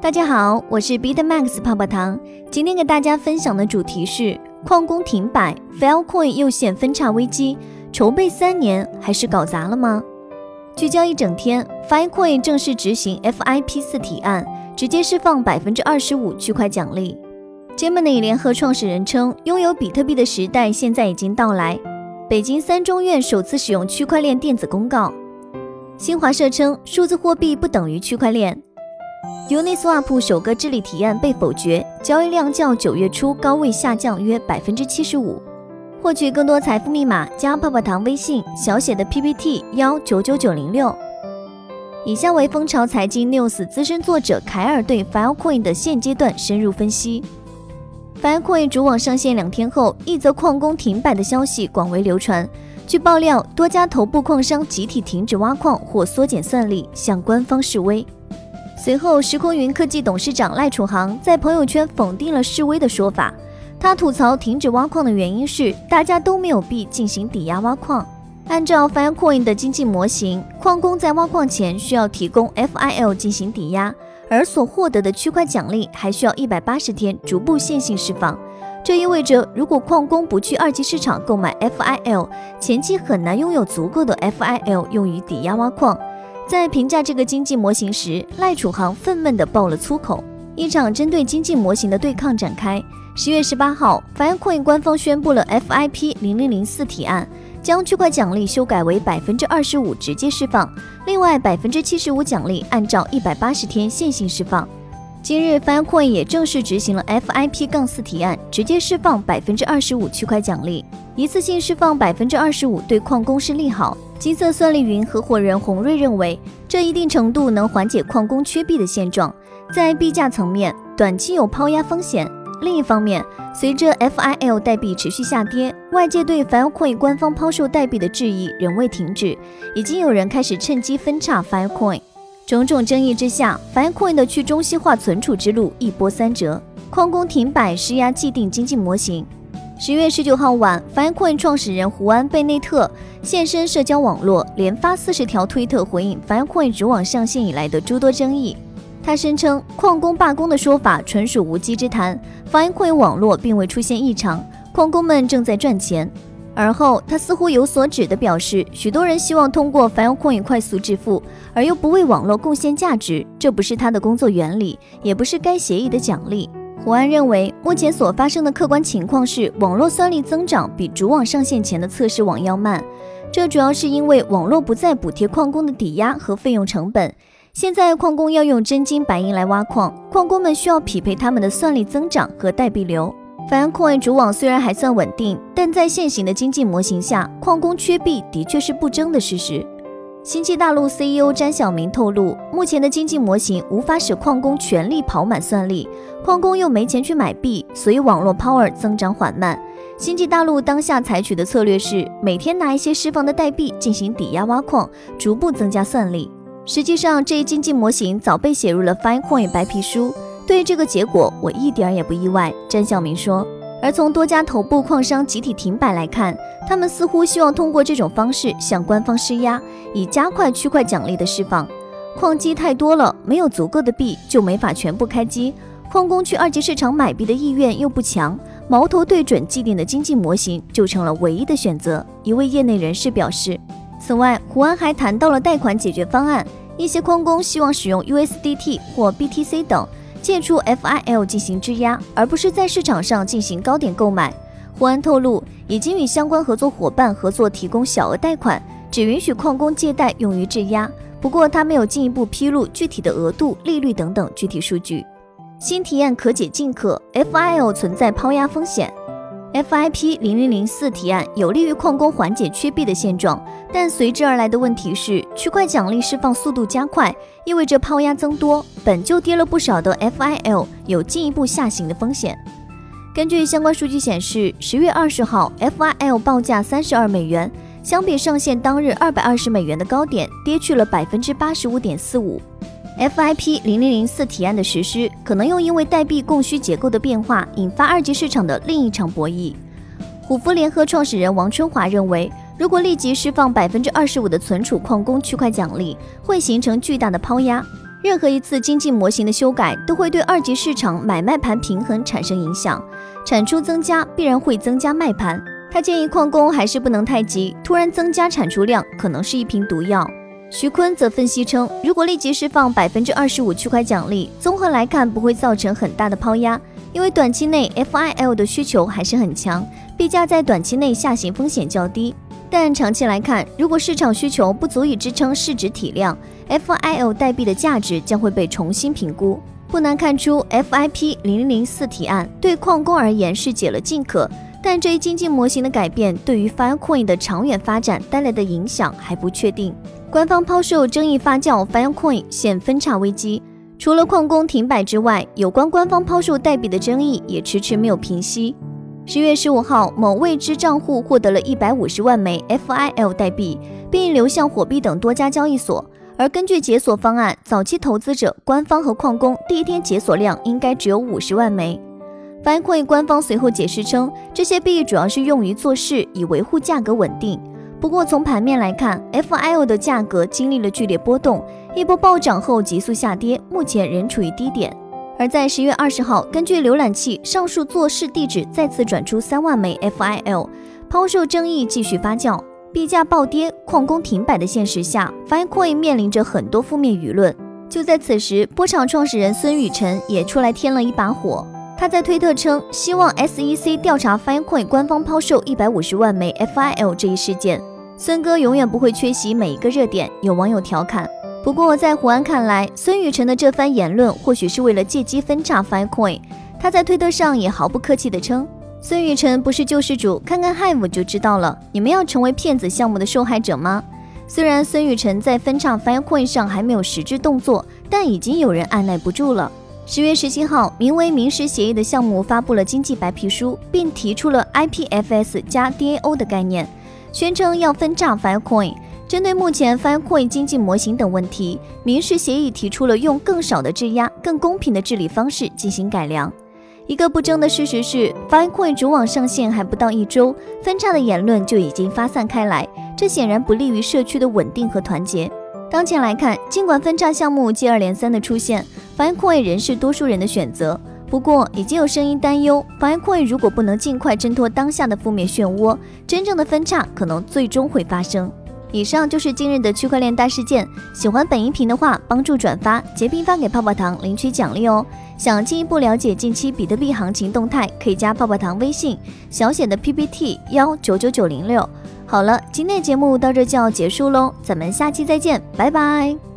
大家好，我是 Bitmax 泡泡糖。今天给大家分享的主题是矿工停摆，Filecoin 又现分叉危机，筹备三年还是搞砸了吗？聚焦一整天，Filecoin 正式执行 FIP 四提案，直接释放百分之二十五区块奖励。Gemini 联合创始人称，拥有比特币的时代现在已经到来。北京三中院首次使用区块链电子公告。新华社称，数字货币不等于区块链。Uniswap 首个治理提案被否决，交易量较九月初高位下降约百分之七十五。获取更多财富密码，加泡泡糖微信小写的 PPT 幺九九九零六。以下为蜂巢财经 news 资深作者凯尔对 Filecoin 的现阶段深入分析。Filecoin 主网上线两天后，一则矿工停摆的消息广为流传。据爆料，多家头部矿商集体停止挖矿或缩减算力，向官方示威。随后，时空云科技董事长赖楚航在朋友圈否定了示威的说法。他吐槽停止挖矿的原因是大家都没有币进行抵押挖矿。按照 Filecoin 的经济模型，矿工在挖矿前需要提供 FIL 进行抵押，而所获得的区块奖励还需要一百八十天逐步线性释放。这意味着，如果矿工不去二级市场购买 FIL，前期很难拥有足够的 FIL 用于抵押挖矿。在评价这个经济模型时，赖楚航愤懑地爆了粗口。一场针对经济模型的对抗展开。十月十八号，Filecoin 官方宣布了 FIP 零零零四提案，将区块奖励修改为百分之二十五直接释放，另外百分之七十五奖励按照一百八十天线性释放。今日，Filecoin 也正式执行了 FIP 杠四提案，直接释放百分之二十五区块奖励，一次性释放百分之二十五，对矿工是利好。金色算力云合伙人洪瑞认为，这一定程度能缓解矿工缺币的现状。在币价层面，短期有抛压风险。另一方面，随着 FIL 代币持续下跌，外界对 Filecoin 官方抛售代币的质疑仍未停止，已经有人开始趁机分叉 Filecoin。种种争议之下，FineCoin 的去中心化存储之路一波三折，矿工停摆施压既定经济模型。十月十九号晚，FineCoin 创始人胡安·贝内特现身社交网络，连发四十条推特回应 FineCoin 主网上线以来的诸多争议。他声称，矿工罢工的说法纯属无稽之谈，FineCoin 网络并未出现异常，矿工们正在赚钱。而后，他似乎有所指的表示，许多人希望通过 Filecoin 快速致富，而又不为网络贡献价值，这不是他的工作原理，也不是该协议的奖励。胡安认为，目前所发生的客观情况是，网络算力增长比主网上线前的测试网要慢。这主要是因为网络不再补贴矿工的抵押和费用成本。现在矿工要用真金白银来挖矿，矿工们需要匹配他们的算力增长和代币流。Filecoin 主网虽然还算稳定，但在现行的经济模型下，矿工缺币的确是不争的事实。星际大陆 CEO 詹晓明透露，目前的经济模型无法使矿工全力跑满算力，矿工又没钱去买币，所以网络 power 增长缓慢。星际大陆当下采取的策略是，每天拿一些释放的代币进行抵押挖矿，逐步增加算力。实际上，这一经济模型早被写入了 fine coin 白皮书。对于这个结果，我一点也不意外。詹晓明说。而从多家头部矿商集体停摆来看，他们似乎希望通过这种方式向官方施压，以加快区块奖励的释放。矿机太多了，没有足够的币就没法全部开机。矿工去二级市场买币的意愿又不强，矛头对准既定的经济模型就成了唯一的选择。一位业内人士表示。此外，胡安还谈到了贷款解决方案，一些矿工希望使用 USDT 或 BTC 等。借出 FIL 进行质押，而不是在市场上进行高点购买。胡安透露，已经与相关合作伙伴合作，提供小额贷款，只允许矿工借贷用于质押。不过，他没有进一步披露具体的额度、利率等等具体数据。新提案可解禁可，FIL 存在抛压风险。FIP 零零零四提案有利于矿工缓解缺币的现状，但随之而来的问题是，区块奖励释放速度加快，意味着抛压增多，本就跌了不少的 FIL 有进一步下行的风险。根据相关数据显示，十月二十号 FIL 报价三十二美元，相比上线当日二百二十美元的高点，跌去了百分之八十五点四五。FIP 零零零四提案的实施，可能又因为代币供需结构的变化，引发二级市场的另一场博弈。虎符联合创始人王春华认为，如果立即释放百分之二十五的存储矿工区块奖励，会形成巨大的抛压。任何一次经济模型的修改都会对二级市场买卖盘平衡产生影响，产出增加必然会增加卖盘。他建议矿工还是不能太急，突然增加产出量可能是一瓶毒药。徐坤则分析称，如果立即释放百分之二十五区块奖励，综合来看不会造成很大的抛压，因为短期内 FIL 的需求还是很强，币价在短期内下行风险较低。但长期来看，如果市场需求不足以支撑市值体量，FIL 代币的价值将会被重新评估。不难看出，FIP 零零四提案对矿工而言是解了禁可。但这一经济模型的改变对于 Filecoin 的长远发展带来的影响还不确定。官方抛售争议发酵，Filecoin 现分叉危机。除了矿工停摆之外，有关官方抛售代币的争议也迟迟没有平息。十月十五号，某未知账户获得了一百五十万枚 FIL 代币，并流向火币等多家交易所。而根据解锁方案，早期投资者、官方和矿工第一天解锁量应该只有五十万枚。Filecoin 官方随后解释称，这些币主要是用于做事，以维护价格稳定。不过从盘面来看，FIL 的价格经历了剧烈波动，一波暴涨后急速下跌，目前仍处于低点。而在十月二十号，根据浏览器上述做事地址再次转出三万枚 FIL，抛售争议继续发酵，币价暴跌，矿工停摆的现实下，Filecoin 面临着很多负面舆论。就在此时，波场创始人孙宇晨也出来添了一把火。他在推特称，希望 SEC 调查 Filecoin 官方抛售一百五十万枚 FIL 这一事件。孙哥永远不会缺席每一个热点，有网友调侃。不过在胡安看来，孙宇晨的这番言论或许是为了借机分叉 Filecoin。他在推特上也毫不客气地称，孙宇晨不是救世主，看看 Hive 就知道了。你们要成为骗子项目的受害者吗？虽然孙宇晨在分叉 Filecoin 上还没有实质动作，但已经有人按耐不住了。十月十七号，名为“明石协议”的项目发布了经济白皮书，并提出了 IPFS 加 DAO 的概念，宣称要分叉 Filecoin。针对目前 Filecoin 经济模型等问题，民事协议提出了用更少的质押、更公平的治理方式进行改良。一个不争的事实是，Filecoin 主网上线还不到一周，分叉的言论就已经发散开来，这显然不利于社区的稳定和团结。当前来看，尽管分叉项目接二连三的出现，Filecoin 仍是多数人的选择。不过，已经有声音担忧，Filecoin 如果不能尽快挣脱当下的负面漩涡，真正的分叉可能最终会发生。以上就是今日的区块链大事件。喜欢本音频的话，帮助转发、截屏发给泡泡糖领取奖励哦。想进一步了解近期比特币行情动态，可以加泡泡糖微信，小写的 PPT 幺九九九零六。好了，今天的节目到这就要结束喽，咱们下期再见，拜拜。